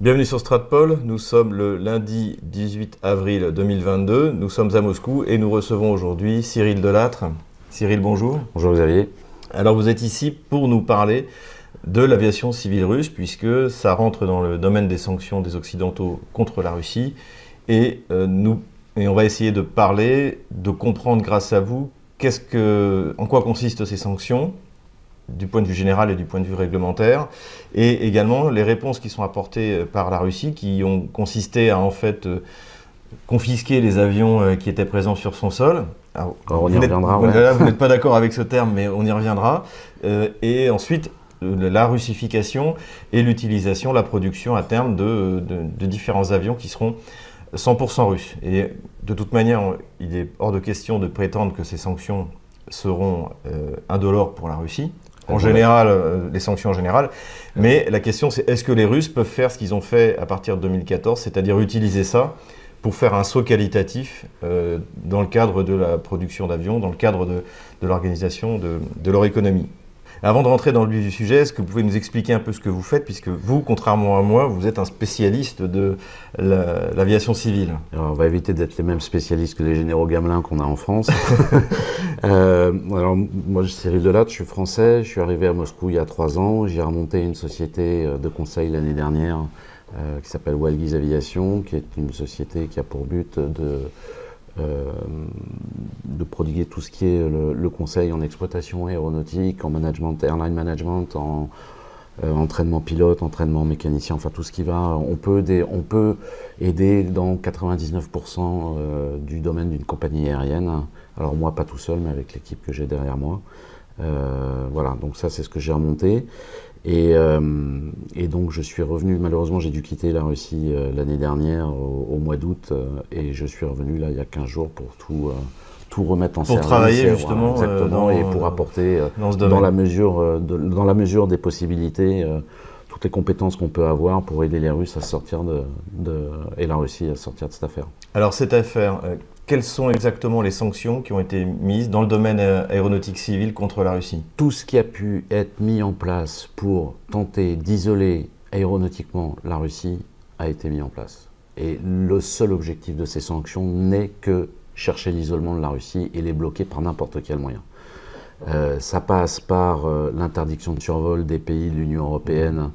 Bienvenue sur Stratpol, nous sommes le lundi 18 avril 2022, nous sommes à Moscou et nous recevons aujourd'hui Cyril Delattre. Cyril, bonjour. Bonjour Xavier. Alors vous êtes ici pour nous parler de l'aviation civile russe puisque ça rentre dans le domaine des sanctions des Occidentaux contre la Russie et, euh, nous, et on va essayer de parler, de comprendre grâce à vous qu'est-ce que, en quoi consistent ces sanctions, du point de vue général et du point de vue réglementaire, et également les réponses qui sont apportées par la Russie, qui ont consisté à en fait euh, confisquer les avions euh, qui étaient présents sur son sol. Alors, on y reviendra. Vous n'êtes pas d'accord avec ce terme, mais on y reviendra. Euh, et ensuite, la russification et l'utilisation, la production à terme de, de, différents avions qui seront 100% russes. Et de toute manière, il est hors de question de prétendre que ces sanctions seront indolores pour la Russie en général, euh, les sanctions en général. Mais la question, c'est est-ce que les Russes peuvent faire ce qu'ils ont fait à partir de 2014, c'est-à-dire utiliser ça pour faire un saut qualitatif euh, dans le cadre de la production d'avions, dans le cadre de, l'organisation de leur économie? Avant de rentrer dans le vif du sujet, est-ce que vous pouvez nous expliquer un peu ce que vous faites, puisque vous, contrairement à moi, vous êtes un spécialiste de l'aviation civile alors, On va éviter d'être les mêmes spécialistes que les généraux gamelins qu'on a en France. euh, alors, moi, je suis Cyril Delatte, je suis français, je suis arrivé à Moscou il y a trois ans, j'ai remonté une société euh, de conseil l'année dernière euh, qui s'appelle Walgiz Aviation, qui est une société qui a pour but de euh, de prodiguer tout ce qui est le, conseil en exploitation aéronautique, en management, airline management, en euh, entraînement pilote, entraînement mécanicien, enfin tout ce qui va. On peut aider, dans 99% euh, du domaine d'une compagnie aérienne. Alors moi, pas tout seul, mais avec l'équipe que j'ai derrière moi. voilà, donc ça c'est ce que j'ai remonté. Euh, et, donc je suis revenu, malheureusement j'ai dû quitter la Russie euh, l'année dernière au, mois d'août euh, et je suis revenu là il y a 15 jours pour tout, tout remettre en service. Pour travailler justement exactement, et pour apporter dans, la mesure, dans la mesure des possibilités toutes les compétences qu'on peut avoir pour aider les Russes à sortir de, de, et la Russie à sortir de cette affaire. Alors cette affaire, quelles sont exactement les sanctions qui ont été mises dans le domaine aéronautique civil contre la Russie? Tout ce qui a pu être mis en place pour tenter d'isoler aéronautiquement la Russie a été mis en place. Et le seul objectif de ces sanctions n'est que chercher l'isolement de la Russie et les bloquer par n'importe quel moyen. Euh, ça passe par euh, l'interdiction de survol des pays de l'Union européenne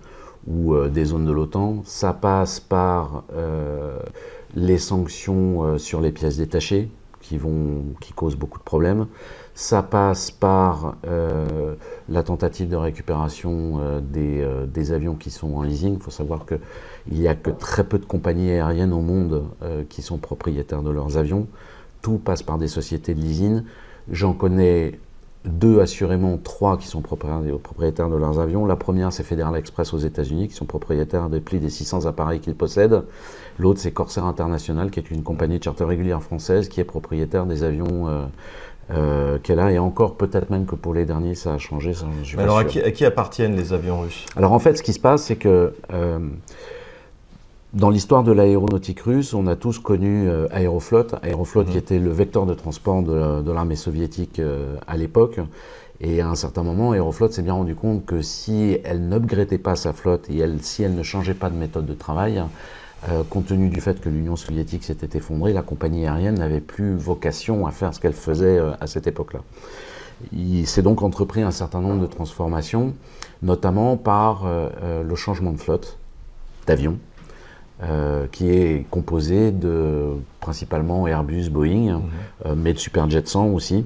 ou euh, des zones de l'OTAN. Ça passe par les sanctions euh, sur les pièces détachées qui, vont, qui causent beaucoup de problèmes. Ça passe par euh, la tentative de récupération euh, des, des, avions qui sont en leasing. Il faut savoir qu'il n'y a que très peu de compagnies aériennes au monde qui sont propriétaires de leurs avions. Tout passe par des sociétés de leasing. J'en connais deux assurément, trois qui sont propriétaires de leurs avions. La première, c'est Federal Express aux États-Unis, qui sont propriétaires des plis des 600 appareils qu'ils possèdent. L'autre, c'est Corsair International, qui est une compagnie de charter régulière française, qui est propriétaire des avions euh, euh, qu'elle a. Et encore, peut-être même que pour les derniers, ça a changé. Ça, alors, à qui, appartiennent les avions russes? Alors, en fait, ce qui se passe, c'est que euh, dans l'histoire de l'aéronautique russe, on a tous connu euh, Aeroflot, Aeroflot qui mhm. était le vecteur de transport de, l'armée soviétique euh, à l'époque. Et à un certain moment, Aeroflot s'est bien rendu compte que si elle n'upgradait pas sa flotte et elle, si elle ne changeait pas de méthode de travail, euh, compte tenu du fait que l'Union soviétique s'était effondrée, la compagnie aérienne n'avait plus vocation à faire ce qu'elle faisait à cette époque-là. Il s'est donc entrepris un certain nombre de transformations, notamment par le changement de flotte d'avions. Euh, qui est composé de principalement Airbus, Boeing, mhm. euh, mais de Superjet 100 aussi,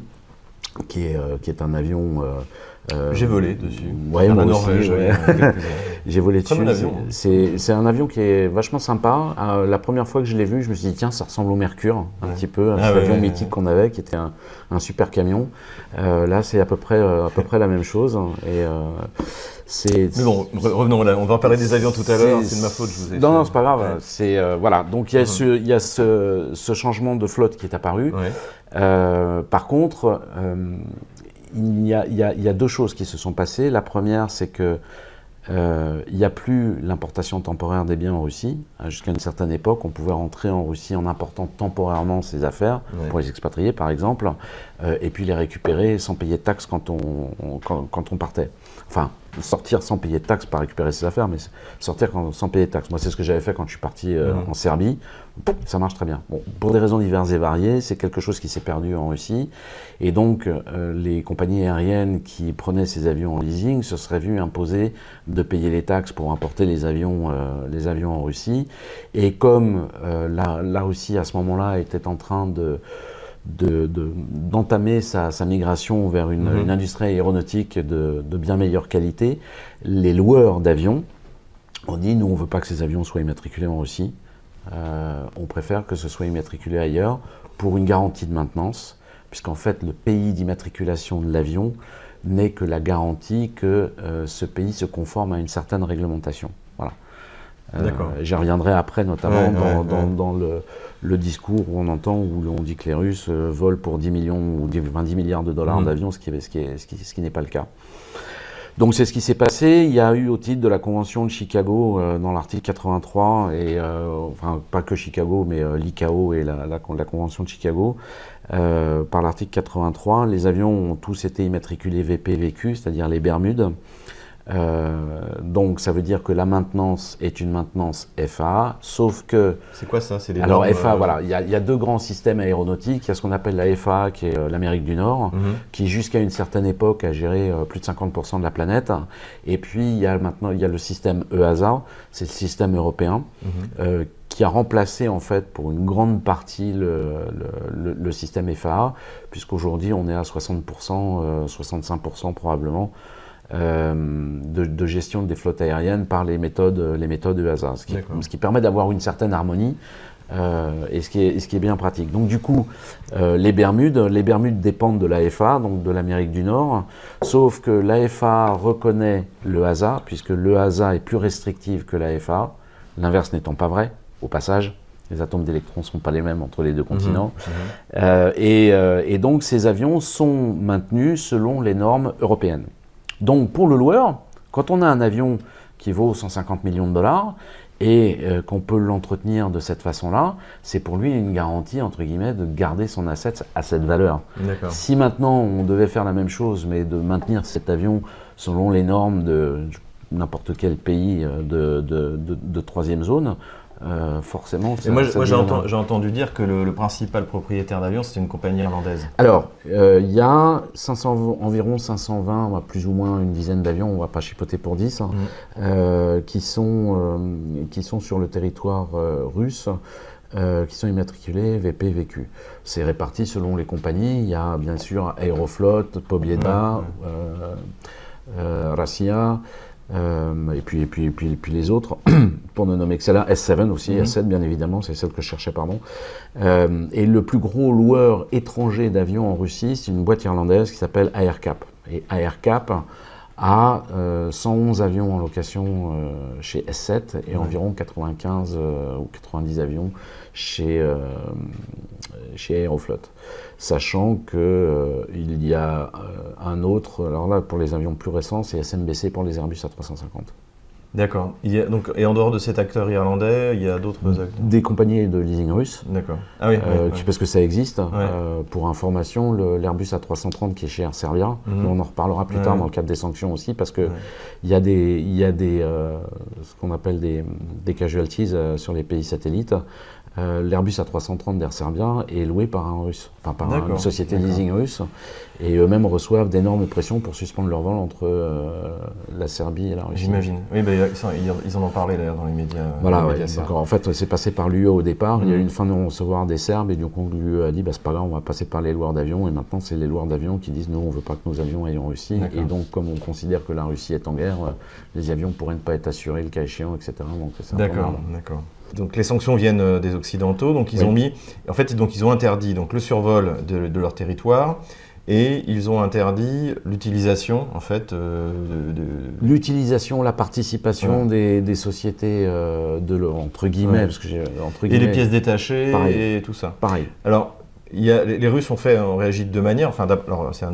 qui est, euh, qui est un avion. J'ai volé dessus. Ouais, moi aussi. J'ai volé dessus. C'est un avion qui est vachement sympa. la première fois que je l'ai vu, je me suis dit tiens, ça ressemble au Mercure un petit peu, un ah avion mythique qu'on avait, qui était un, un super camion. là, c'est à peu près à peu près la même chose. Et mais bon, revenons là. On va en parler des avions tout à l'heure. C'est de ma faute. Je vous ai non, non, c'est pas grave. C'est euh, voilà. Donc il y a, ce, il y a ce, ce, changement de flotte qui est apparu. Euh, par contre, euh, il, y a, il, y a, il, y a, deux choses qui se sont passées. La première, c'est que il n'y a plus l'importation temporaire des biens en Russie. Jusqu'à une certaine époque, on pouvait rentrer en Russie en important temporairement ses affaires, pour les expatrier par exemple, et puis les récupérer sans payer de taxes quand on, quand, quand on partait. Enfin, sortir sans payer de taxes, pas récupérer ses affaires, mais sortir sans payer de taxes. Moi, c'est ce que j'avais fait quand je suis parti euh, mhm. en Serbie. Ça marche très bien. Bon, pour des raisons diverses et variées, c'est quelque chose qui s'est perdu en Russie. Et donc, euh, les compagnies aériennes qui prenaient ces avions en leasing se seraient vues imposer de payer les taxes pour importer les avions, euh, les avions en Russie. Et comme la, la, Russie, à ce moment-là, était en train de d'entamer sa, migration vers une, mhm. industrie aéronautique de, bien meilleure qualité, les loueurs d'avions ont dit nous on ne veut pas que ces avions soient immatriculés en Russie, euh, on préfère que ce soit immatriculé ailleurs pour une garantie de maintenance, puisqu'en fait le pays d'immatriculation de l'avion n'est que la garantie que euh, ce pays se conforme à une certaine réglementation. Euh, j'y reviendrai après, notamment dans, le, discours où on entend, où on dit que les Russes euh, volent pour 10 millions ou 20 milliards de dollars mm. d'avions, ce qui, ce qui, ce qui n'est pas le cas. Donc c'est ce qui s'est passé. Il y a eu au titre de la Convention de Chicago, euh, dans l'article 83, et enfin pas que Chicago, mais l'ICAO et la, la, Convention de Chicago, par l'article 83, les avions ont tous été immatriculés VP-VQ, c'est-à-dire les Bermudes. Euh, donc ça veut dire que la maintenance est une maintenance FAA, sauf que... C'est quoi ça? C'est Alors FAA, euh, voilà, il y, a, deux grands systèmes aéronautiques. Il y a ce qu'on appelle la FAA, qui est euh, l'Amérique du Nord, mhm. qui jusqu'à une certaine époque a géré plus de 50% de la planète. Et puis il y a maintenant il y a le système EASA, c'est le système européen, mhm. qui a remplacé en fait pour une grande partie le, le, le système FAA, puisqu'aujourd'hui on est à 60%, 65% probablement euh, de, gestion des flottes aériennes par les méthodes, les méthodes EASA, ce qui, ce qui permet d'avoir une certaine harmonie euh, et, ce qui est, ce qui est bien pratique. Donc du coup, euh, les Bermudes, les Bermudes dépendent de l'AFA, donc de l'Amérique du Nord, sauf que l'AFA reconnaît le HASA, puisque le HASA est plus restrictive que l'AFA, l'inverse n'étant pas vrai, au passage. Les atomes d'électrons ne sont pas les mêmes entre les deux mhm. continents. Mhm. et, et donc ces avions sont maintenus selon les normes européennes. Donc pour le loueur, quand on a un avion qui vaut 150 millions de dollars et euh, qu'on peut l'entretenir de cette façon-là, c'est pour lui une garantie, entre guillemets, de garder son asset à cette valeur. Si maintenant on devait faire la même chose, mais de maintenir cet avion selon les normes de n'importe quel pays euh, de troisième zone, euh, forcément. moi, j'ai entendu dire que le, principal propriétaire d'avion, c'était une compagnie irlandaise. Alors, euh, il y a 500, environ 520, plus ou moins une dizaine d'avions, on ne va pas chipoter pour 10, hein, mm. euh, qui, sont, qui sont sur le territoire russe. qui sont immatriculés VP VQ. C'est réparti selon les compagnies. Il y a bien sûr Aeroflot, Pobieda, Rassia, euh, et, puis, et, puis, et, puis, puis, les autres, pour ne nommer que celle-là, S7 aussi, mhm. S7 bien évidemment, c'est celle que je cherchais, pardon. Euh, et le plus gros loueur étranger d'avions en Russie, c'est une boîte irlandaise qui s'appelle AirCap. Et AirCap a 111 euh, avions en location chez S7 et environ 95 ou 90 avions chez, chez Aeroflot sachant qu'il euh, y a euh, un autre, alors là pour les avions plus récents, c'est SMBC pour les Airbus A350. D'accord. Et en dehors de cet acteur irlandais, il y a d'autres acteurs Des compagnies de leasing russes. D'accord. Ah oui, euh, Parce que ça existe. pour information, l'Airbus A330 qui est chez Air Serbia, mhm. on en reparlera plus tard dans le cadre des sanctions aussi, parce qu'il il y a des, y a des ce qu'on appelle des, des casualties sur les pays satellites. Euh, L'Airbus A330 d'Air Serbia est loué par un russe, enfin par une société de leasing russe, et eux-mêmes reçoivent d'énormes pressions pour suspendre leur vol entre euh, la Serbie et la Russie. J'imagine. Oui, bah, ils, en ont parlé d'ailleurs dans les médias. Voilà, en fait, c'est passé par l'UE au départ. Il y a eu mm. une fin de recevoir des Serbes, et du coup, l'UE a dit bah, c'est pas grave, on va passer par les loueurs d'avions, et maintenant, c'est les loueurs d'avions qui disent nous, on veut pas que nos avions aillent en Russie, et donc, comme on considère que la Russie est en guerre, euh, les avions pourraient ne pas être assurés le cas échéant, etc. D'accord, d'accord. Donc les sanctions viennent euh, des occidentaux, donc ils ont mis, en fait, donc ils ont interdit donc le survol de, leur territoire et ils ont interdit l'utilisation, en fait, euh, de, l'utilisation, la participation des, sociétés euh, de entre guillemets, parce que entre guillemets, et les pièces détachées et tout ça. Pareil. Alors les Russes ont fait, ont réagi de deux manières. Enfin, c'est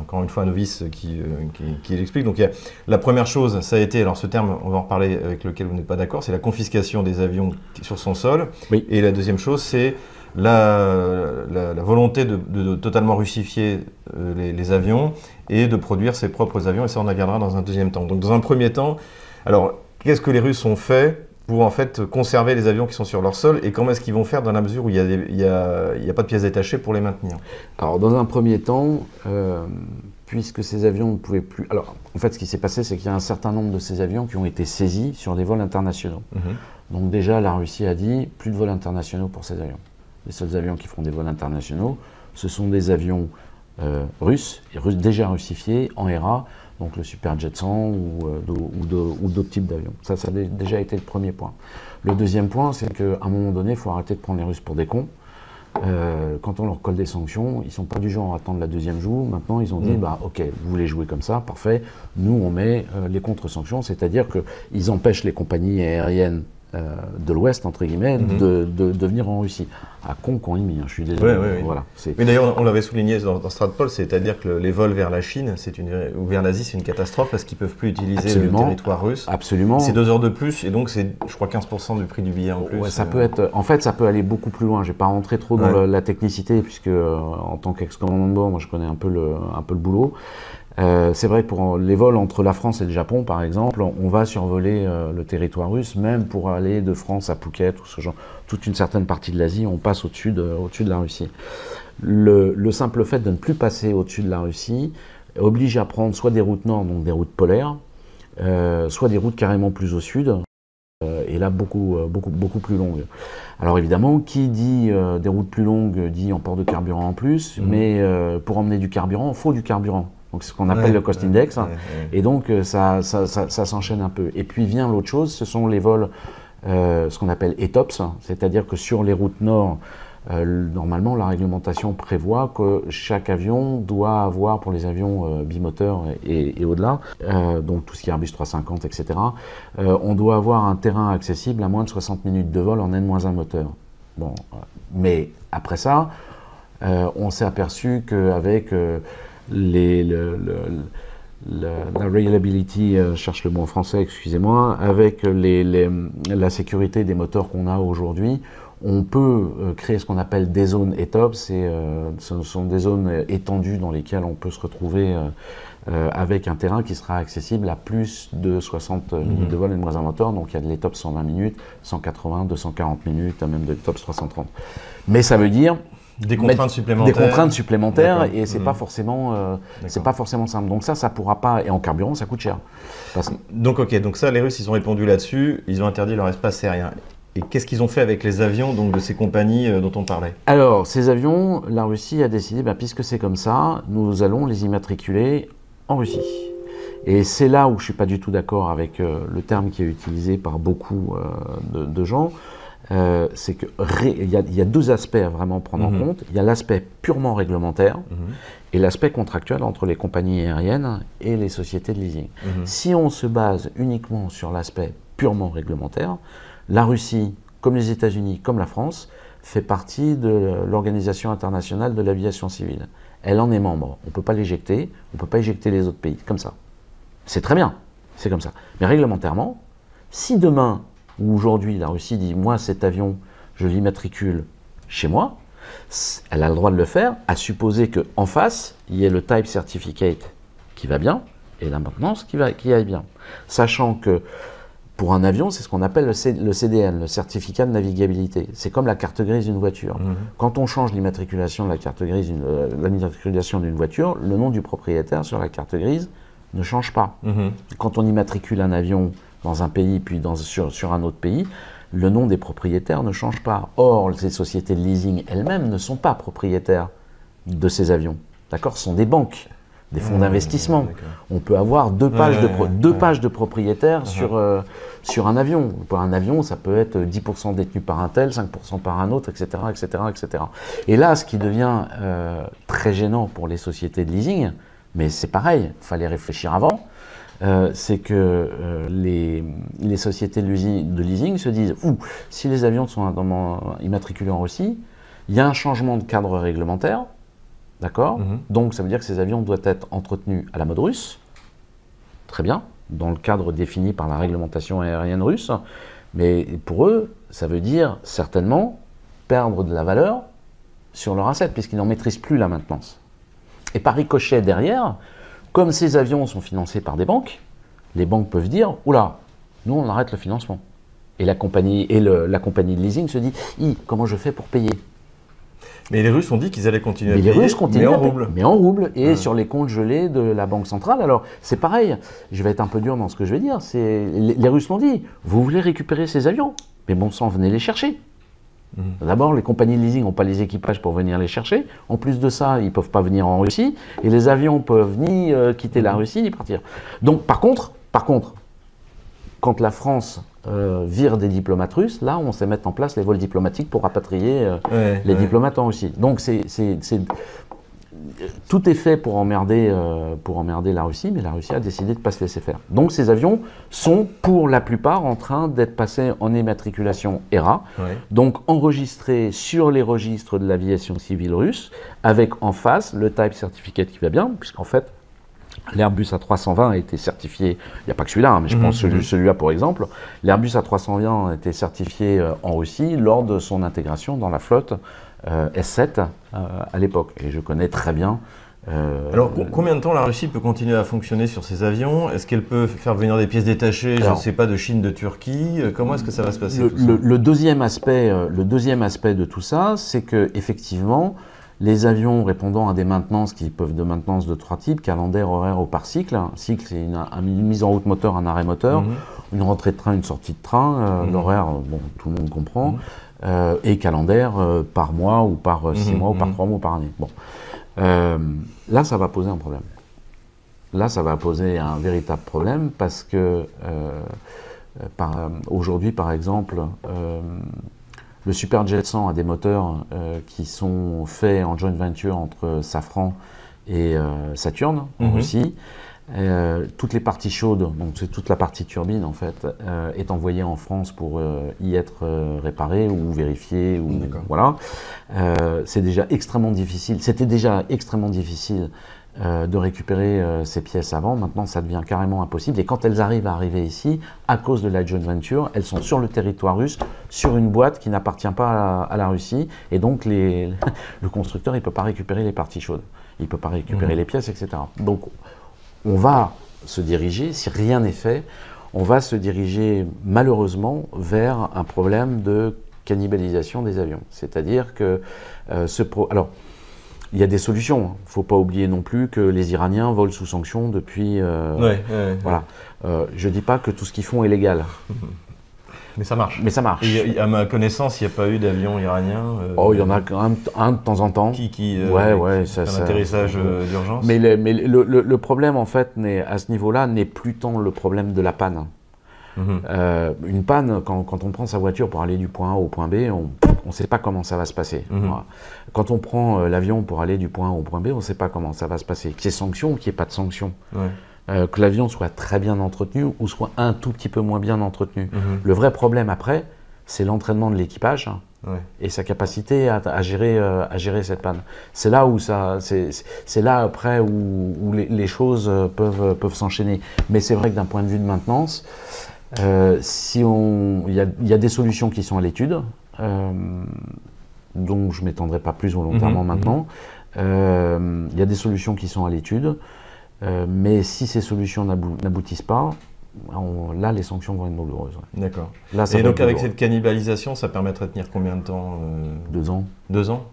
encore une fois un novice qui, euh, qui, l'explique. Donc, la première chose, ça a été, alors ce terme, on va en reparler, avec lequel vous n'êtes pas d'accord, c'est la confiscation des avions sur son sol. Et la deuxième chose, c'est la, volonté de, totalement russifier les, les, avions et de produire ses propres avions, et ça on en regardera dans un deuxième temps. Donc dans un premier temps, alors qu'est-ce que les Russes ont fait pour en fait conserver les avions qui sont sur leur sol et comment est-ce qu'ils vont faire dans la mesure où il n'y a, a, pas de pièces détachées pour les maintenir Alors dans un premier temps, euh, puisque ces avions ne pouvaient plus... Alors en fait ce qui s'est passé c'est qu'il y a un certain nombre de ces avions qui ont été saisis sur des vols internationaux. Mhm. Donc déjà la Russie a dit plus de vols internationaux pour ces avions. Les seuls avions qui feront des vols internationaux, ce sont des avions euh, russes, déjà russifiés en ERA donc le Super Jet 100 euh, ou, d'autres types d'avions. Ça, ça a déjà été le premier point. Le deuxième point, c'est qu'à un moment donné, il faut arrêter de prendre les Russes pour des cons. Euh, quand on leur colle des sanctions, ils ne sont pas du genre à attendre la deuxième jour. Maintenant, ils ont dit, mm. bah, ok, vous voulez jouer comme ça, parfait. Nous, on met euh, les contre-sanctions, c'est-à-dire qu'ils empêchent les compagnies aériennes euh, de l'Ouest, entre guillemets, mhm. de, venir en Russie. À con qu'on hein, je suis désolé. Voilà, Mais d'ailleurs, on l'avait souligné dans, dans Stratpol, c'est-à-dire que les vols vers la Chine une, ou vers l'Asie, c'est une catastrophe parce qu'ils ne peuvent plus utiliser le territoire russe. Absolument. C'est deux heures de plus et donc c'est, je crois, 15% du prix du billet en plus. ça peut être, en fait, ça peut aller beaucoup plus loin. Je ne vais pas rentrer trop dans la, technicité puisque euh, en tant qu'ex-commandant de bord, moi je connais un peu le, un peu le boulot. Euh, c'est vrai que pour les vols entre la France et le Japon, par exemple, on va survoler euh, le territoire russe, même pour aller de France à Phuket ou ce genre, toute une certaine partie de l'Asie, on passe au-dessus de, au de la Russie. Le, simple fait de ne plus passer au-dessus de la Russie oblige à prendre soit des routes nord, donc des routes polaires, euh, soit des routes carrément plus au sud, et là beaucoup, beaucoup, beaucoup plus longues. Alors évidemment, qui dit des routes plus longues dit en port de carburant en plus, mmh. mais pour emmener du carburant, il faut du carburant donc ce qu'on appelle le cost index. et donc euh, ça, ça, ça, s'enchaîne un peu. Et puis vient l'autre chose, ce sont les vols, euh, ce qu'on appelle ETOPS, c'est-à-dire que sur les routes nord, euh, normalement la réglementation prévoit que chaque avion doit avoir pour les avions bimoteurs et, au-delà, donc tout ce qui est Airbus 350, etc., on doit avoir un terrain accessible à moins de 60 minutes de vol en N-1 moteur. Bon, mais après ça, on s'est aperçu qu'avec les, le, la reliability, euh, je cherche le mot en français, excusez-moi, avec les, la sécurité des moteurs qu'on a aujourd'hui, on peut euh, créer ce qu'on appelle des zones ETOPS, euh, ce sont des zones étendues dans lesquelles on peut se retrouver avec un terrain qui sera accessible à plus de 60 minutes mhm. de vol et moins un moteur, donc il y a de l'ETOPS 120 minutes, 180, 240 minutes, même de l'ETOPS 330. Mais ça veut dire des contraintes supplémentaires. Des contraintes supplémentaires et c'est pas mmh. forcément euh, c'est pas forcément simple. Donc ça, ça pourra pas et en carburant, ça coûte cher. Donc ok, donc ça, les Russes, ils ont répondu là-dessus. Ils ont interdit leur espace aérien. Et qu'est-ce qu'ils ont fait avec les avions donc, de ces compagnies euh, dont on parlait? Alors, ces avions, la Russie a décidé, bah, puisque c'est comme ça, nous allons les immatriculer en Russie. Et c'est là où je ne suis pas du tout d'accord avec euh, le terme qui est utilisé par beaucoup de, de, gens. Euh, c'est qu'il y, y, a deux aspects à vraiment prendre en mhm. compte. Il y a l'aspect purement réglementaire mhm. et l'aspect contractuel entre les compagnies aériennes et les sociétés de leasing. Mhm. Si on se base uniquement sur l'aspect purement réglementaire, la Russie, comme les États-Unis, comme la France, fait partie de l'Organisation internationale de l'aviation civile. Elle en est membre. On ne peut pas l'éjecter, on ne peut pas éjecter les autres pays, comme ça. C'est très bien, c'est comme ça. Mais réglementairement, si demain où aujourd'hui la Russie dit moi cet avion je l'immatricule chez moi, elle a le droit de le faire, à supposer qu'en face il y ait le type certificate qui va bien et la maintenance qui, va, qui aille bien. Sachant que pour un avion, c'est ce qu'on appelle le, CDN, le certificat de navigabilité. C'est comme la carte grise d'une voiture. Mhm. Quand on change l'immatriculation de la carte grise, euh, l'immatriculation d'une voiture, le nom du propriétaire sur la carte grise ne change pas. Mhm. Quand on immatricule un avion dans un pays puis dans, sur, sur un autre pays, le nom des propriétaires ne change pas. Or, ces sociétés de leasing elles-mêmes ne sont pas propriétaires de ces avions. D'accord? Ce sont des banques, des fonds d'investissement. On peut avoir deux pages, de, deux pages de propriétaires uh-huh. sur, euh, sur un avion. Pour un avion, ça peut être 10% détenu par un tel, 5% par un autre, etc. etc., etc. Et là, ce qui devient euh, très gênant pour les sociétés de leasing, mais c'est pareil, il fallait réfléchir avant, euh, c'est que euh, les, les, sociétés de leasing, se disent Ouh, si les avions sont immatriculés en Russie, il y a un changement de cadre réglementaire, d'accord mhm. Donc ça veut dire que ces avions doivent être entretenus à la mode russe, très bien, dans le cadre défini par la réglementation aérienne russe, mais pour eux, ça veut dire certainement perdre de la valeur sur leur asset, puisqu'ils n'en maîtrisent plus la maintenance. Et par ricochet derrière, comme ces avions sont financés par des banques, les banques peuvent dire Oula, nous on arrête le financement. Et la compagnie, et la compagnie de leasing se dit comment je fais pour payer? Mais les Russes ont dit qu'ils allaient continuer à payer, les Russes continuent mais en rouble. Mais en rouble et sur les comptes gelés de la Banque centrale. Alors, c'est pareil, je vais être un peu dur dans ce que je vais dire. Les, les Russes l'ont dit, vous voulez récupérer ces avions? Mais bon sang, venez les chercher. Mhm. D'abord, les compagnies de leasing n'ont pas les équipages pour venir les chercher. En plus de ça, ils ne peuvent pas venir en Russie. Et les avions peuvent ni euh, quitter la mhm. Russie ni partir. Donc, par contre, par contre, quand la France euh, vire des diplomates russes, là, on sait mettre en place les vols diplomatiques pour rapatrier euh, les diplomates en Russie. Donc, c'est tout est fait pour emmerder, euh, pour emmerder la Russie, mais la Russie a décidé de ne pas se laisser faire. Donc ces avions sont pour la plupart en train d'être passés en immatriculation ERA, donc enregistrés sur les registres de l'aviation civile russe, avec en face le Type Certificate qui va bien, puisqu'en fait L'Airbus A320 a été certifié, il n'y a pas que celui-là, hein, mais je pense mhm, mhm. celui-là pour exemple. L'Airbus A320 a été certifié euh, en Russie lors de son intégration dans la flotte S7 euh, à l'époque. Et je connais très bien. Euh, Alors, combien de temps la Russie peut continuer à fonctionner sur ces avions? Est-ce qu'elle peut faire venir des pièces détachées, je ne sais pas, de Chine, de Turquie Comment est-ce que ça va se passer le, deuxième aspect, le deuxième aspect de tout ça, c'est que effectivement, les avions répondant à des maintenances qui peuvent de maintenance de trois types, calendaire, horaire ou par cycle. Un cycle, c'est une, mise en route moteur, un arrêt moteur, mhm. une rentrée de train, une sortie de train. Mhm. L'horaire, bon, tout le monde comprend. Euh, et calendaire euh, par mois ou par euh, six mhm, mois ou par mhm. trois mois ou par année. Bon. là, ça va poser un problème. Là, ça va poser un véritable problème parce que aujourd'hui, par exemple, le Super Jet 100 a des moteurs qui sont faits en joint venture entre Safran et Saturn en mhm. Russie. Euh, toutes les parties chaudes, donc c'est toute la partie turbine en fait, euh, est envoyée en France pour euh, y être réparée ou vérifiée. Ou, voilà. c'est déjà extrêmement difficile. C'était déjà extrêmement difficile de récupérer ces pièces avant. Maintenant, ça devient carrément impossible. Et quand elles arrivent à arriver ici, à cause de la joint venture, elles sont sur le territoire russe, sur une boîte qui n'appartient pas à, la Russie. Et donc, les, le constructeur, il peut pas récupérer les parties chaudes. Il peut pas récupérer mmh. les pièces, etc. Donc, on va se diriger, si rien n'est fait, on va se diriger malheureusement vers un problème de cannibalisation des avions. C'est-à-dire que euh, ce pro... Alors, il y a des solutions. Il hein. ne faut pas oublier non plus que les Iraniens volent sous sanction depuis. Euh, voilà. Euh, je ne dis pas que tout ce qu'ils font est légal. Mais ça marche. Mais ça marche. à ma connaissance, il n'y a pas eu d'avion iranien. Euh, oh, il y en a un, un, de temps en temps. Qui, qui euh, ouais, ouais, ça, un atterrissage euh, d'urgence. Mais, le, mais le, le, problème, en fait, à ce niveau-là, n'est plus tant le problème de la panne. Mhm. une panne, quand, quand, on prend sa voiture pour aller du point A au point B, on ne sait pas comment ça va se passer. Mhm. Quand on prend l'avion pour aller du point A au point B, on ne sait pas comment ça va se passer. Qu'il y ait sanction ou qu'il n'y ait pas de sanction. Ouais. Euh, que l'avion soit très bien entretenu ou soit un tout petit peu moins bien entretenu. Mhm. Le vrai problème après, c'est l'entraînement de l'équipage et sa capacité à, gérer, euh, à gérer cette panne. C'est là où ça, c'est là après où, les, choses peuvent, peuvent s'enchaîner. Mais c'est vrai que d'un point de vue de maintenance, euh, si on, il y a, y a, des solutions qui sont à l'étude, donc je m'étendrai pas plus volontairement maintenant. Il y a des solutions qui sont à l'étude. Euh, mais si ces solutions n'aboutissent pas, là, les sanctions vont être douloureuses. D'accord. Et donc, avec cette cannibalisation, ça permettrait de tenir combien de temps euh, Deux ans. Deux ans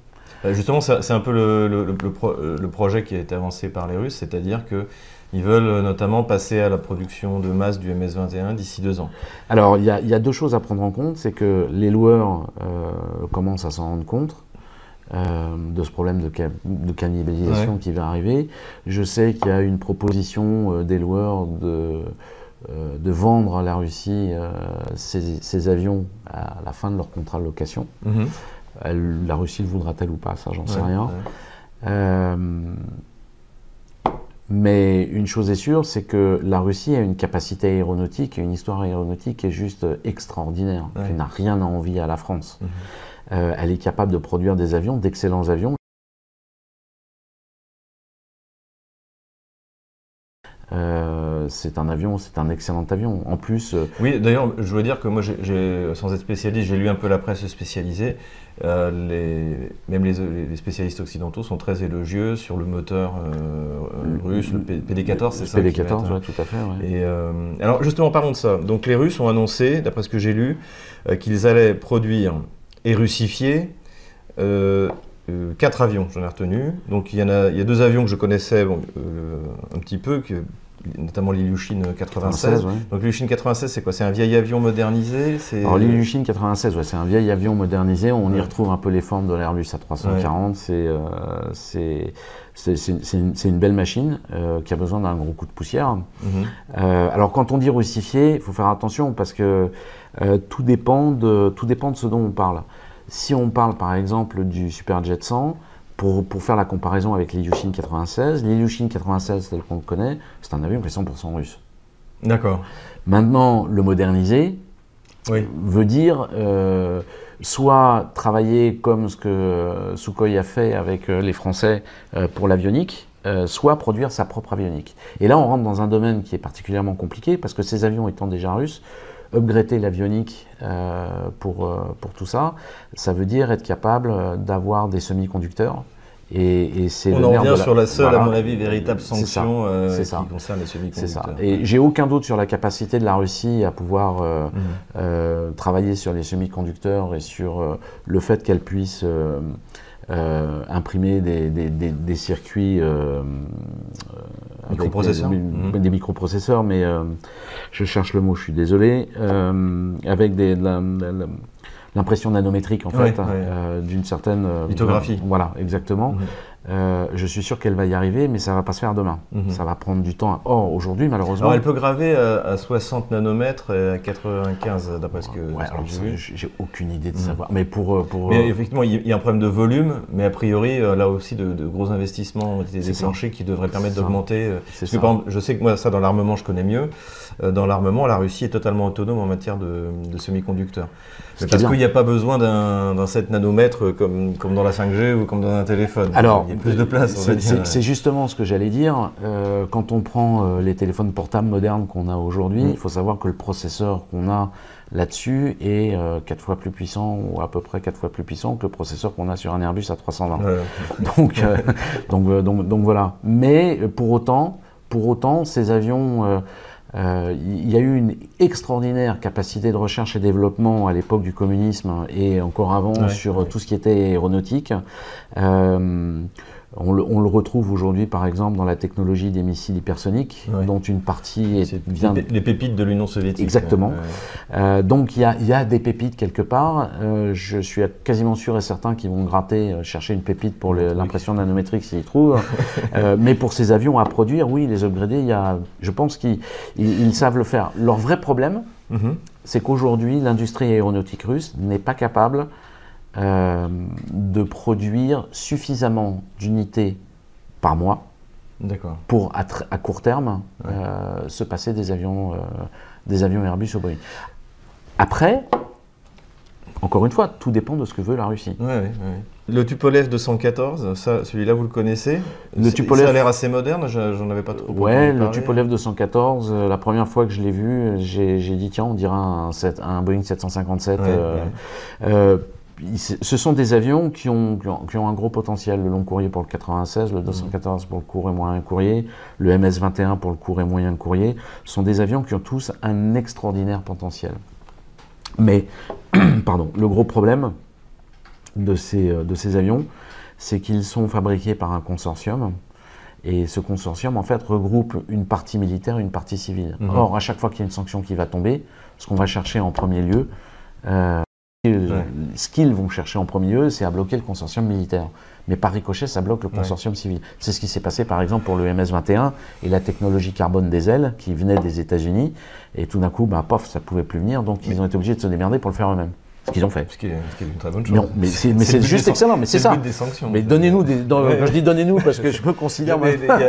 euh, Justement, c'est un peu le, projet qui a été avancé par les Russes, c'est-à-dire qu'ils veulent notamment passer à la production de masse du MS-21 d'ici deux ans. Alors, il y, a deux choses à prendre en compte. C'est que les loueurs commencent à s'en rendre compte. Euh, de ce problème de, cannibalisation qui va arriver. Je sais qu'il y a une proposition euh, des loueurs de, euh, de vendre à la Russie ces, avions à la fin de leur contrat de location. Mhm. la Russie le voudra-t-elle ou pas, ça j'en sais rien. mais une chose est sûre, c'est que la Russie a une capacité aéronautique et une histoire aéronautique qui est juste extraordinaire, qui n'a rien à envier à la France. Mhm. Euh, elle est capable de produire des avions, d'excellents avions. Euh, c'est un avion, c'est un excellent avion. En plus. oui, d'ailleurs, je voulais dire que moi, sans être spécialiste, j'ai lu un peu la presse spécialisée. les, même les, spécialistes occidentaux sont très élogieux sur le moteur russe, le PD-14, c'est ça PD-14, oui, tout à fait. Et, alors, justement, parlons de ça. Donc, les Russes ont annoncé, d'après ce que j'ai lu, qu'ils allaient produire et russifier euh, quatre avions, j'en ai retenu. Donc il y, en a, il y a deux avions que je connaissais euh, un petit peu, que, notamment l'Ilyushin 96. Donc l'Ilyushin 96, c'est quoi? C'est un vieil avion modernisé Alors l'Ilyushin 96, c'est un vieil avion modernisé. On y retrouve un peu les formes de l'Airbus A340. Euh, c'est c'est une, une, belle machine qui a besoin d'un gros coup de poussière. Mhm. alors quand on dit russifié, il faut faire attention parce que tout, dépend de, tout dépend de ce dont on parle. Si on parle par exemple du Superjet 100, pour, pour faire la comparaison avec l'Ilyushin 96, l'Ilyushin 96 tel qu'on le connaît, c'est un avion qui est 100% russe. D'accord. Maintenant, le moderniser veut dire euh, soit travailler comme ce que euh, Sukhoi a fait avec euh, les Français pour l'avionique, soit produire sa propre avionique. Et là, on rentre dans un domaine qui est particulièrement compliqué parce que ces avions étant déjà russes, upgrader l'avionique euh, pour, euh, pour tout ça, ça veut dire être capable euh, d'avoir des semi-conducteurs. Et, c'est On en revient sur la seule, à mon avis, véritable sanction qui concerne les semi-conducteurs. C'est ça. Et j'ai aucun doute sur la capacité de la Russie à pouvoir mmh. travailler sur les semi-conducteurs et sur le fait qu'elle puisse euh, imprimer des, des, des, circuits euh, euh microprocesseurs. Des, mhm. des, microprocesseurs, mais euh, je cherche le mot, je suis désolé, avec des, l'impression nanométrique en fait, d'une certaine lithographie. Voilà, exactement. Mhm. Euh, je suis sûr qu'elle va y arriver, mais ça va pas se faire demain. Mhm. Ça va prendre du temps. Or, aujourd'hui, malheureusement. Alors, elle peut graver à, 60 nanomètres et à 95, d'après ce que, ouais, j'ai aucune idée de mhm. savoir. Mais pour. Euh, pour mais euh, effectivement, il y a un problème de volume, mais a priori, là aussi, de, gros investissements ont été déclenchés qui devraient permettre d'augmenter. Que, je sais que moi, ça, dans l'armement, je connais mieux. Dans l'armement, la Russie est totalement autonome en matière de, de semi-conducteurs. Parce qu'il n'y a pas besoin d'un 7 nanomètres comme, comme dans la 5G ou comme dans un téléphone. Alors, il y a plus de place. C'est justement ce que j'allais dire. Euh, quand on prend euh, les téléphones portables modernes qu'on a aujourd'hui, mm. il faut savoir que le processeur qu'on a là-dessus est euh, 4 fois plus puissant ou à peu près 4 fois plus puissant que le processeur qu'on a sur un Airbus à 320. donc, euh, donc, donc, donc, voilà. Mais pour autant, pour autant, ces avions euh, il y a eu une extraordinaire capacité de recherche et développement à l'époque du communisme et encore avant sur tout ce qui était aéronautique. Euh, on le, retrouve aujourd'hui, par exemple, dans la technologie des missiles hypersoniques, dont une partie est, vient les pépites de l'Union soviétique. Exactement. Euh, donc il y, a, des pépites quelque part. Euh, je suis quasiment sûr et certain qu'ils vont gratter, euh, chercher une pépite pour l'impression nanométrique s'ils trouvent. mais pour ces avions à produire, oui, les upgrader, y a, je pense qu'ils savent le faire. Leur vrai problème, mhm. c'est qu'aujourd'hui, l'industrie aéronautique russe n'est pas capable euh, de produire suffisamment d'unités par mois pour, à, court terme, euh, se passer des avions, euh, des avions Airbus au Boeing. Après, encore une fois, tout dépend de ce que veut la Russie. le Tupolev 214, ça, celui-là, vous le connaissez? Le Tupolev... Ça a l'air assez moderne, j'en avais pas trop. Ouais, le Tupolev 214, la première fois que je l'ai vu, j'ai dit tiens, on dirait un, un Boeing 757 ce sont des avions qui ont, qui ont, un gros potentiel. Le long courrier pour le 96, le 214 pour le court et moyen courrier, le MS-21 pour le court et moyen courrier. Ce sont des avions qui ont tous un extraordinaire potentiel. Mais, pardon, le gros problème de ces, euh, de ces avions, c'est qu'ils sont fabriqués par un consortium. Et ce consortium, en fait, regroupe une partie militaire et une partie civile. Mhm. Or, à chaque fois qu'il y a une sanction qui va tomber, ce qu'on va chercher en premier lieu, euh, ce qu'ils vont chercher en premier lieu, c'est à bloquer le consortium militaire. Mais par ricochet, ça bloque le consortium civil. C'est ce qui s'est passé par exemple pour le MS-21 et la technologie carbone des ailes qui venait des États-Unis. Et tout d'un coup, bah, pof, ça pouvait plus venir. Donc ils ont été obligés de se démerder pour le faire eux-mêmes. Ce qu'ils ont fait. Ce qui, est, ce qui est une très bonne chose. Non, mais c'est juste excellent, mais c'est ça. le but des sanctions. Mais donnez-nous des. dans- Ouais. Quand je dis donnez-nous, parce que je me considère.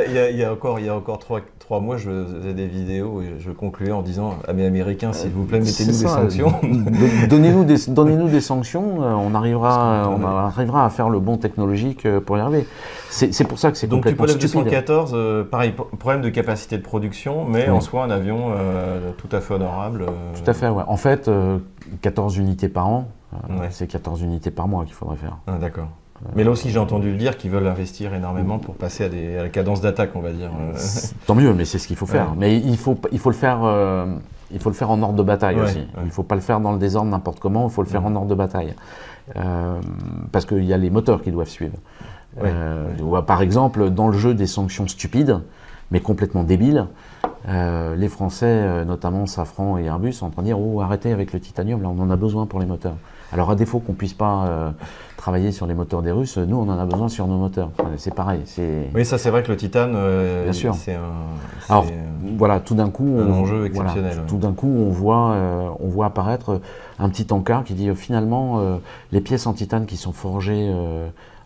Il y, a- encore, il y a encore trois, trois mois, je faisais des vidéos et je concluais en disant à mes Américains, s'il vous plaît, mettez-nous C'est des sanctions. Don- Donnez-nous des, donnez-nous des sanctions, euh, on arrivera, on arrivera à faire le bon technologique euh, pour y arriver. C'est pour ça que c'est Donc tu complètement peux stupide. 214, euh, pareil, problème de capacité de production, mais Oui. en soi un avion euh, tout à fait honorable. euh, Tout à fait, ouais. En fait, euh, 14 unités par an, euh, Ouais. c'est 14 unités par mois qu'il faudrait faire. Ah, D'accord. Mais là aussi, j'ai entendu dire qu'ils veulent investir énormément pour passer à, des, à la cadence d'attaque, on va dire. euh. Tant mieux, mais c'est ce qu'il faut faire. Ouais. Mais il faut, il faut le faire. euh, il faut le faire en ordre de bataille Ouais, aussi. ouais. Il ne faut pas le faire dans le désordre n'importe comment, il faut le faire en ordre de bataille. Euh, parce qu'il y a les moteurs qui doivent suivre. Euh, Par exemple, dans le jeu des sanctions stupides, mais complètement débiles, euh, les Français, euh, notamment Safran et Airbus, sont en train de dire Oh, arrêtez avec le titanium, là, on en a besoin pour les moteurs. Alors, à défaut qu'on ne puisse pas euh, travailler sur les moteurs des Russes, nous, on en a besoin sur nos moteurs. C'est pareil. Oui, ça c'est vrai que le titane, euh, Bien sûr. c'est un. Alors, voilà, tout d'un coup, un on, enjeu exceptionnel, tout d'un coup, on voit, on voit apparaître un petit encart qui dit finalement, les pièces en titane qui sont forgées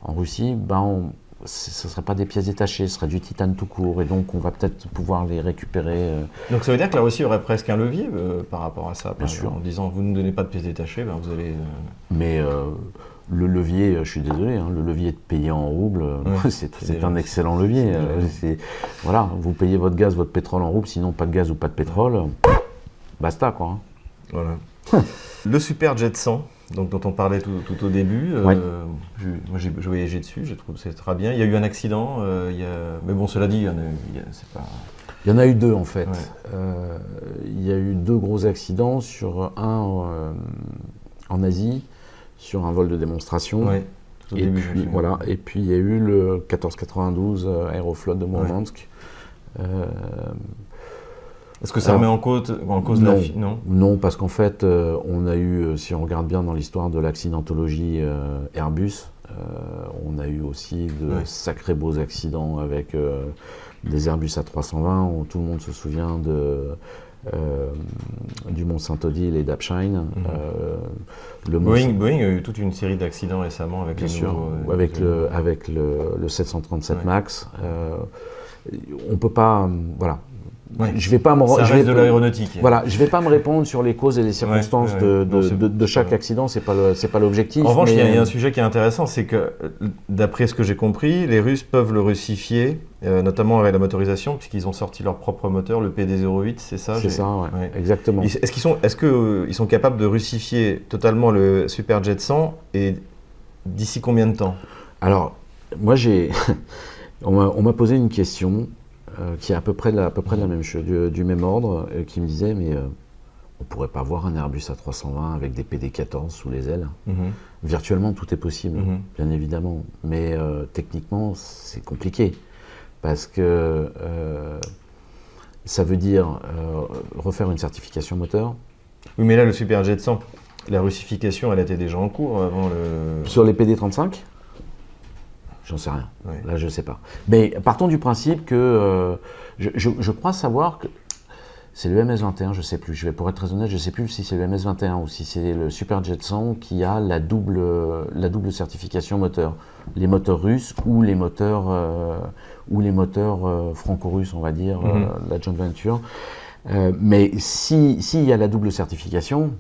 en Russie, ben, on- ce ne seraient pas des pièces détachées, ce serait du titane tout court, et donc on va peut-être pouvoir les récupérer. euh, Donc ça veut dire que la Russie aurait presque un levier euh, par rapport à ça, Bien sûr. en disant vous ne donnez pas de pièces détachées, ben, vous allez. euh, Mais le levier, je suis désolé, hein, le levier de payer en roubles, euh, Ouais, c'est un excellent levier. voilà, vous payez votre gaz, votre pétrole en roubles, sinon pas de gaz ou pas de pétrole, basta quoi. hein. Voilà. le Super Jet 100, donc, dont on parlait tout, tout au début, euh, j'ai- moi j'ai voyagé dessus, j'ai trouvé que c'est très bien. Il y a eu un accident, euh, il y a- mais bon, cela dit, il y en a eu- il y a- c'est pas. Il y en a eu deux en fait. Ouais. Euh, il y a eu deux gros accidents, sur un en Asie, sur un vol de démonstration. Ouais, tout au et, début, je puis, voilà, et puis il y a eu le 1492 euh, Aeroflot de Murmansk. Est-ce que ça Alors, remet en cause, en cause la non. fi- Non? non, parce qu'en fait, euh, on a eu, euh, si on regarde bien dans l'histoire de l'accidentologie euh, Airbus, euh, on a eu aussi de sacrés beaux accidents avec des Airbus A320, où tout le monde se souvient de, du Mont Saint-Odile et d'Apshine. Euh, le Mhm. Boeing, Boeing a eu toute une série d'accidents récemment avec Bien les sûr, nouveaux, avec, les- le, avec le, le 737 Ouais. MAX. On peut pas. Voilà. Ouais. Je vais pas me. Ça je vais de l'aéronautique. Voilà, je vais pas me répondre sur les causes et les circonstances ouais, de, ouais. de, Non, c'est- de- de c'est chaque accident, c'est pas le, c'est pas l'objectif. En revanche, il y, a- mais, il y a un sujet qui est intéressant, c'est que, euh, d'après ce que j'ai compris, les Russes peuvent le russifier, euh, notamment avec la motorisation, puisqu'ils ont sorti leur propre moteur, le PD08, c'est ça C'est ça, exactement. Est-ce qu'ils sont, est-ce que, euh, ils sont capables de russifier totalement le Super Jet 100 et d'ici combien de temps? Alors, moi, j'ai. on m'a posé une question euh, qui est à peu près la, à peu près de la même chose, du, du même ordre, euh, qui me disait mais euh, on pourrait pas voir un Airbus A320 avec des PD14 sous les ailes Mhm. Virtuellement, tout est possible, Mhm. bien évidemment. Mais euh, techniquement, c'est compliqué. Parce que ça veut dire refaire une certification moteur. Oui, mais là, le Super Jet 100, la russification, elle était déjà en cours avant le. Sur les PD35 J'en sais rien. Là, je sais pas. Mais partons du principe que euh, je, je- je crois savoir que c'est le MS-21, je sais plus. Je vais pour être très honnête, je sais plus si c'est le MS-21 ou si c'est le Superjet 100 qui a la double, la double certification moteur. Les moteurs russes ou les moteurs, euh, ou les moteurs euh, franco-russes, on va dire, Mhm. la joint venture. Mais si- s'il y a la double certification,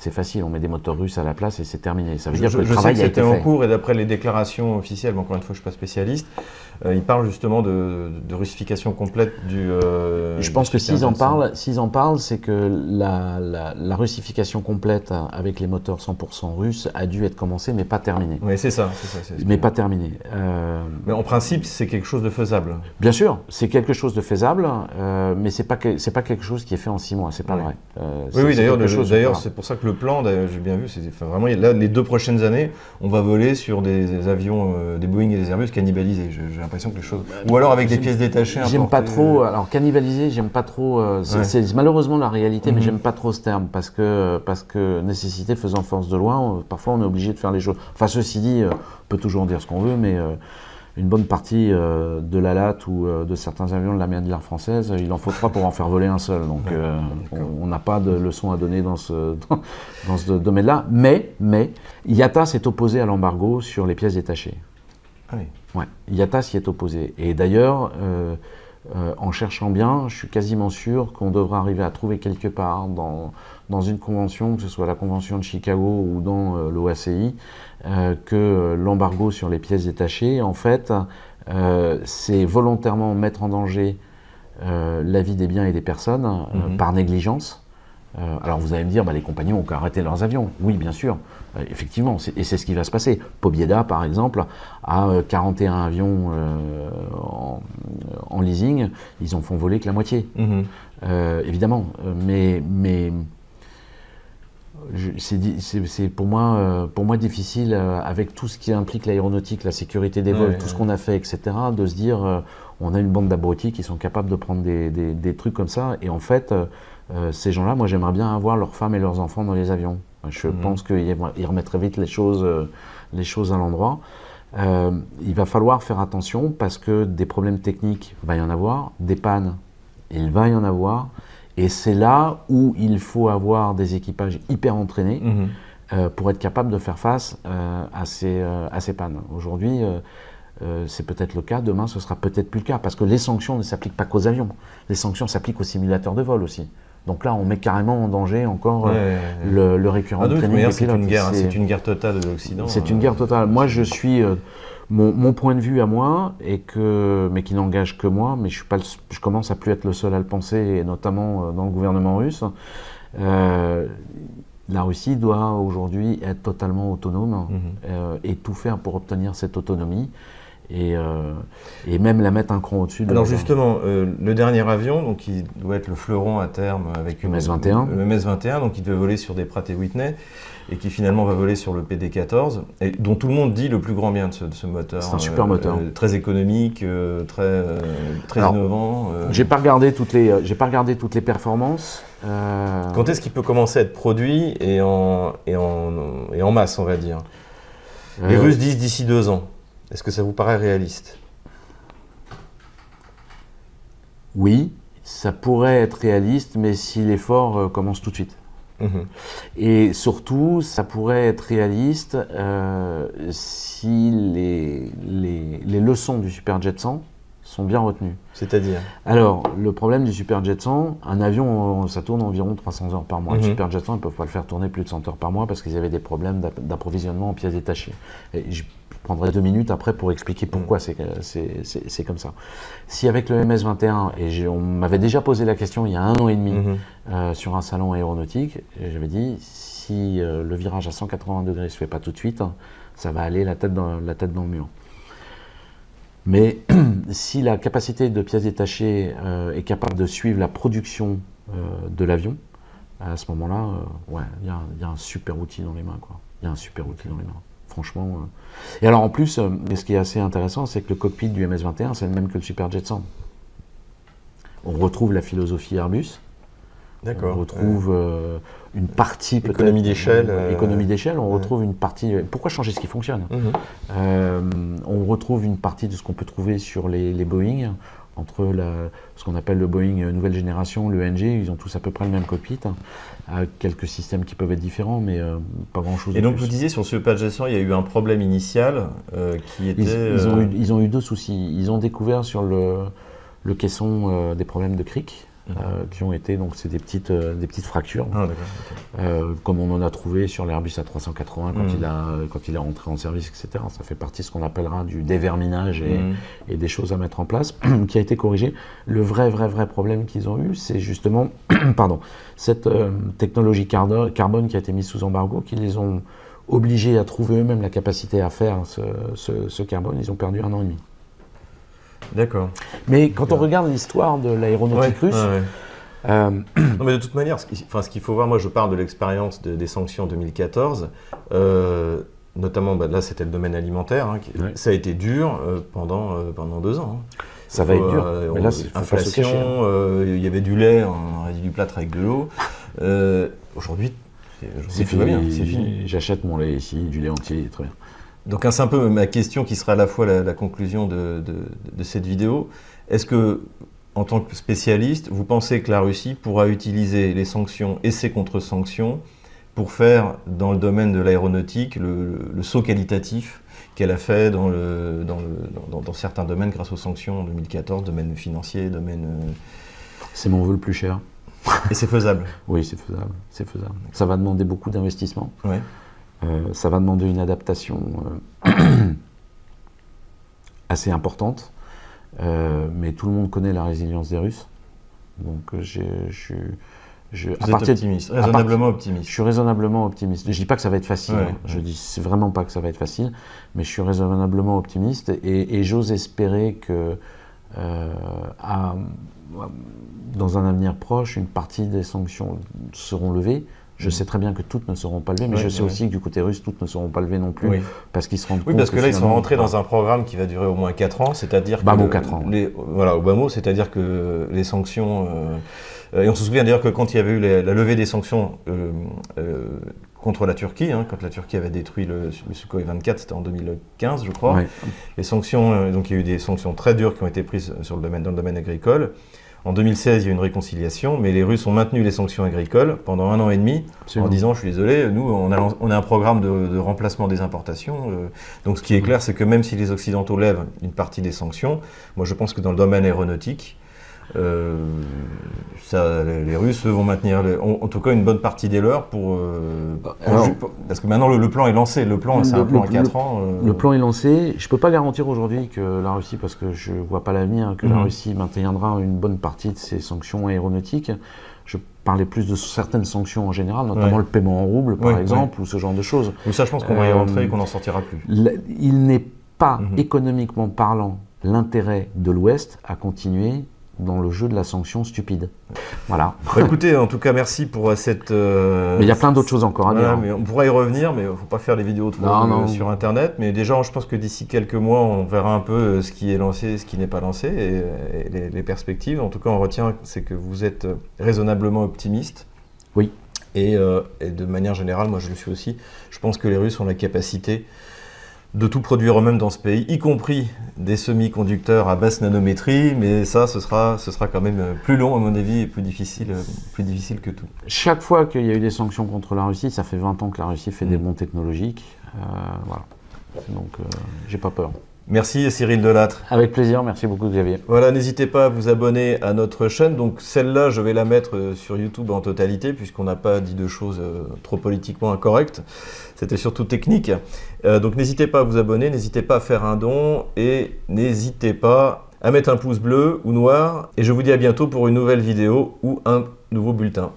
c'est facile, on met des moteurs russes à la place et c'est terminé. Ça veut Je, dire je- que le je sais travail que a été c'était en cours et d'après les déclarations officielles, mais encore une fois, je ne suis pas spécialiste, euh, ils parlent justement de, de russification complète du. euh, Je pense que s'ils en Jet 100. parlent, s'ils en parlent, c'est que la, la, la russification complète avec les moteurs 100% russes a dû être commencée, mais pas terminée. Oui, c'est ça. ça, Mais pas terminée. Euh, Mais en principe, c'est quelque chose de faisable. bien sûr, c'est quelque chose de faisable, mais c'est pas que- c'est pas quelque chose qui est fait en six mois. C'est pas Ouais. vrai. Oui, oui, d'ailleurs, d'ailleurs, c'est pour ça que le plan, j'ai bien vu, c'est enfin, vraiment, là, les deux prochaines années, on va voler sur des, des avions, euh, des Boeing et des Airbus cannibalisés. J'ai l'impression que les choses. Ou alors avec des pièces détachées. J'aime pas trop. Alors cannibaliser, j'aime pas trop. euh, c'est Ouais. malheureusement la réalité, mais Mhm. j'aime pas trop ce terme parce que parce que nécessité faisant force de loi. on- parfois, on est obligé de faire les choses. Enfin, ceci dit, euh, on peut toujours dire ce qu'on veut, mais euh, une bonne partie euh, de la latte ou euh, de certains avions de la de l'air française, il en faut trois pour en faire voler un seul. Donc euh, on n'a pas de leçon à donner dans ce, dans, ce domaine-là. Mais, mais IATA s'est opposé à l'embargo sur les pièces détachées. Ah oui. Ouais, IATA s'y est opposé. Et d'ailleurs, en cherchant bien, je suis quasiment sûr qu'on devra arriver à trouver quelque part dans, dans une convention, que ce soit la convention de Chicago ou dans l'OACI, que l'embargo sur les pièces détachées, en fait, euh, c'est volontairement mettre en danger euh, la vie des biens et des personnes mhm. par négligence. alors vous allez me dire, bah, les compagnies ont qu'à arrêter leurs avions. Oui, bien sûr, effectivement, et c'est ce qui va se passer. Pobieda, par exemple, a 41 avions en, leasing, ils en font voler que la moitié. Mhm. évidemment, mais, mais c'est pour moi, euh, pour moi difficile, euh, avec tout ce qui implique l'aéronautique, la sécurité des vols, tout ce qu'on a fait, etc., de se dire euh, on a une bande d'abrutis qui sont capables de prendre des, des, trucs comme ça. Et en fait, ces gens-là, moi j'aimerais bien avoir leurs femmes et leurs enfants dans les avions. Je mhm. pense qu'ils remettraient vite les choses, les choses à l'endroit. il va falloir faire attention parce que des problèmes techniques, il va y en avoir, des pannes, il va y en avoir. Et c'est là où il faut avoir des équipages hyper entraînés mhm. euh, pour être capable de faire face euh, à, ces, euh, à, ces, pannes. Aujourd'hui, c'est peut-être le cas, demain ce sera peut-être plus le cas, parce que les sanctions ne s'appliquent pas qu'aux avions, les sanctions s'appliquent aux simulateurs de vol aussi. Donc là, on met carrément en danger encore le, le, récurrent ah, training C'est une guerre, c'est une guerre totale de l'Occident. C'est une guerre totale. Moi, je suis mon, point de vue à moi, que, mais qui n'engage que moi, mais je, suis pas je commence à plus être le seul à le penser, et notamment euh, dans le gouvernement russe, euh, la Russie doit aujourd'hui être totalement autonome mhm. euh, et tout faire pour obtenir cette autonomie. Et, et, même la mettre un cran au-dessus. Alors justement, le dernier avion, donc qui doit être le fleuron à terme avec une MS-21, le MS-21, donc il devait voler sur des Pratt et Whitney et qui finalement va voler sur le PD14, et dont tout le monde dit le plus grand bien de ce, moteur. C'est un super moteur. Euh, très économique, euh, très, euh, très innovant. J'ai pas regardé toutes les, j'ai pas regardé toutes les performances. Quand est-ce qu'il peut commencer à être produit et en, et en, et en masse, on va dire? Les Russes disent d'ici deux ans. Est-ce que ça vous paraît réaliste? Oui, ça pourrait être réaliste, mais si l'effort commence tout de suite. Mhm. Et surtout, ça pourrait être réaliste euh, si les, les, leçons du Superjet 100 sont bien retenues. C'est-à-dire? Alors, le problème du Superjet 100, un avion, ça tourne environ 300 heures par mois. Le mhm. Superjet 100, ils ne peuvent pas le faire tourner plus de 100 heures par mois parce qu'ils avaient des problèmes d'approvisionnement en pièces détachées. Et prendrai deux minutes après pour expliquer pourquoi c'est comme ça. Si avec le MS-21, et on m'avait déjà posé la question il y a un an et demi mm-hmm. euh, sur un salon aéronautique, j'avais dit si euh, le virage à 180 degrés ne se fait pas tout de suite, ça va aller la tête dans, la tête dans le mur. Mais si la capacité de pièces détachées euh, est capable de suivre la production de l'avion, à ce moment-là, ouais, il y, y, a un super outil dans les mains. Il y a un super outil dans les mains franchement. Euh. Et alors en plus, euh, ce qui est assez intéressant, c'est que le cockpit du MS-21, c'est le même que le Superjet 100. On retrouve la philosophie Airbus. D'accord. On retrouve euh, une partie peut-être. Économie d'échelle. économie d'échelle, on retrouve une partie. Pourquoi changer ce qui fonctionne? Mhm. On retrouve une partie de ce qu'on peut trouver sur les, les Boeing entre la, ce qu'on appelle le Boeing nouvelle génération, le NG, ils ont tous à peu près le même cockpit, hein, avec quelques systèmes qui peuvent être différents, mais euh, pas grand-chose. Et donc vous disiez sur ce patch il y a eu un problème initial euh, qui était... Ils, ont eu, ils, ont eu, deux soucis. Ils ont découvert sur le, le caisson des problèmes de cric, euh, qui ont été donc c'est des petites euh, des petites fractures. Ah, euh, comme on en a trouvé sur l'Airbus A380 quand il a quand il est rentré en service etc ça fait partie de ce qu'on appellera du déverminage et, et, des choses à mettre en place qui a été corrigé. Le vrai vrai vrai problème qu'ils ont eu c'est justement pardon cette technologie carbone qui a été mise sous embargo qui les ont obligés à trouver eux-mêmes la capacité à faire ce, ce, ce carbone. Ils ont perdu un an et demi D'accord. Mais quand on regarde l'histoire de l'aéronautique russe, euh, non, mais de toute manière, ce qu'il faut voir, moi je parle de l'expérience des sanctions en 2014, euh, notamment bah, là c'était le domaine alimentaire, hein, ça a été dur euh, pendant, pendant deux ans. Hein. Ça va être dur. mais là, inflation, il y avait du lait, on aurait dit du plâtre avec de l'eau. Aujourd'hui, c'est fini. fini. J'achète mon lait ici, du lait entier, très bien. Donc c'est un peu ma question qui sera à la fois la, conclusion de, de, cette vidéo. Est-ce que, en tant que spécialiste, vous pensez que la Russie pourra utiliser les sanctions et ses contre-sanctions pour faire, dans le domaine de l'aéronautique, le, saut qualitatif qu'elle a fait dans, le, dans, le, dans, certains domaines grâce aux sanctions en 2014, domaine financier, domaine... Euh, c'est mon vœu le plus cher. Et c'est faisable Oui, c'est faisable. C'est faisable. Ça va demander beaucoup d'investissement. Euh, ça va demander une adaptation euh, assez importante. Euh, mais tout le monde connaît la résilience des Russes. Donc je, je, je Vous êtes optimiste, raisonnablement optimiste. Je suis raisonnablement optimiste. Je dis pas que ça va être facile. Hein. Je dis vraiment pas que ça va être facile, mais je suis raisonnablement optimiste et, j'ose espérer que à, dans un avenir proche, une partie des sanctions seront levées. Je sais très bien que toutes ne seront pas levées, mais je sais aussi que du côté russe, toutes ne seront pas levées non plus, parce qu'ils se rendent oui, parce que, là, ils sont rentrés dans un programme qui va durer au moins 4 ans, c'est-à-dire que... 4 ans. Les, voilà, au bas mot, c'est-à-dire que les sanctions... Euh, et on se souvient d'ailleurs que quand il y avait eu la levée des sanctions euh, euh, contre la Turquie, hein, quand la Turquie avait détruit le, Sukhoi 24, c'était en 2015, je crois. Les sanctions, donc il y a eu des sanctions très dures qui ont été prises sur le domaine, dans le domaine agricole. En 2016, il y a eu une réconciliation, mais les Russes ont maintenu les sanctions agricoles pendant un an et demi en disant Je suis désolé, nous, on a, un programme de, remplacement des importations. Euh. donc, ce qui est clair, c'est que même si les Occidentaux lèvent une partie des sanctions, moi, je pense que dans le domaine aéronautique, euh, ça, les, Russes vont maintenir, en, tout cas, une bonne partie des leurs pour. Euh, parce que maintenant, le, plan est lancé. Le plan, c'est un plan à 4 ans. Euh. Le plan est lancé. Je ne peux pas garantir aujourd'hui que la Russie, parce que je ne vois pas l'avenir, que la mhm. Russie maintiendra une bonne partie de ses sanctions aéronautiques. Je parlais plus de certaines sanctions en général, notamment le paiement en rouble, par exemple, ou ce genre de choses. Mais ça, je pense qu'on va y rentrer et qu'on n'en sortira plus. Il n'est pas, mhm. économiquement parlant, l'intérêt de l'Ouest à continuer dans le jeu de la sanction stupide. Voilà. Bah, écoutez, en tout cas, merci pour cette. Euh, mais il y a plein d'autres choses encore à dire. Mais on pourra y revenir, mais il ne faut pas faire des vidéos trop non, sur Internet. Mais déjà, je pense que d'ici quelques mois, on verra un peu euh, ce qui est lancé, ce qui n'est pas lancé, et, les, perspectives. En tout cas, on retient, c'est que vous êtes raisonnablement optimiste. Oui. Et, euh, et, de manière générale, moi je le suis aussi. Je pense que les Russes ont la capacité de tout produire eux-mêmes dans ce pays, y compris des semi-conducteurs à basse nanométrie, mais ça, ce sera, ce sera quand même plus long, à mon avis, et plus difficile, plus difficile que tout. Chaque fois qu'il y a eu des sanctions contre la Russie, ça fait 20 ans que la Russie fait des mm. bons technologiques. Euh, voilà. Donc, euh, j'ai pas peur. Merci Cyril Delattre. Avec plaisir, merci beaucoup Xavier. Voilà, n'hésitez pas à vous abonner à notre chaîne. Donc celle-là, je vais la mettre euh, sur YouTube en totalité, puisqu'on n'a pas dit de choses trop politiquement incorrectes. C'était surtout technique. Euh, donc n'hésitez pas à vous abonner, n'hésitez pas à faire un don, et n'hésitez pas à mettre un pouce bleu ou noir. Et je vous dis à bientôt pour une nouvelle vidéo ou un nouveau bulletin.